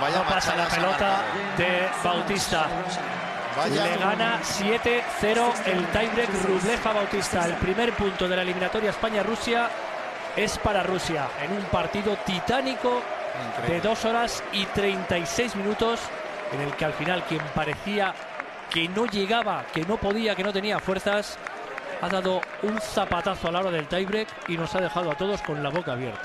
Vaya no pasa la pelota de Bautista. Vaya- Le gana 7-0 el tiebreak Rublev Bautista. El primer punto de la eliminatoria España-Rusia es para Rusia en un partido titánico de 2 horas y 36 minutos en el que al final quien parecía que no llegaba, que no podía, que no tenía fuerzas, ha dado un zapatazo a la hora del tiebreak y nos ha dejado a todos con la boca abierta.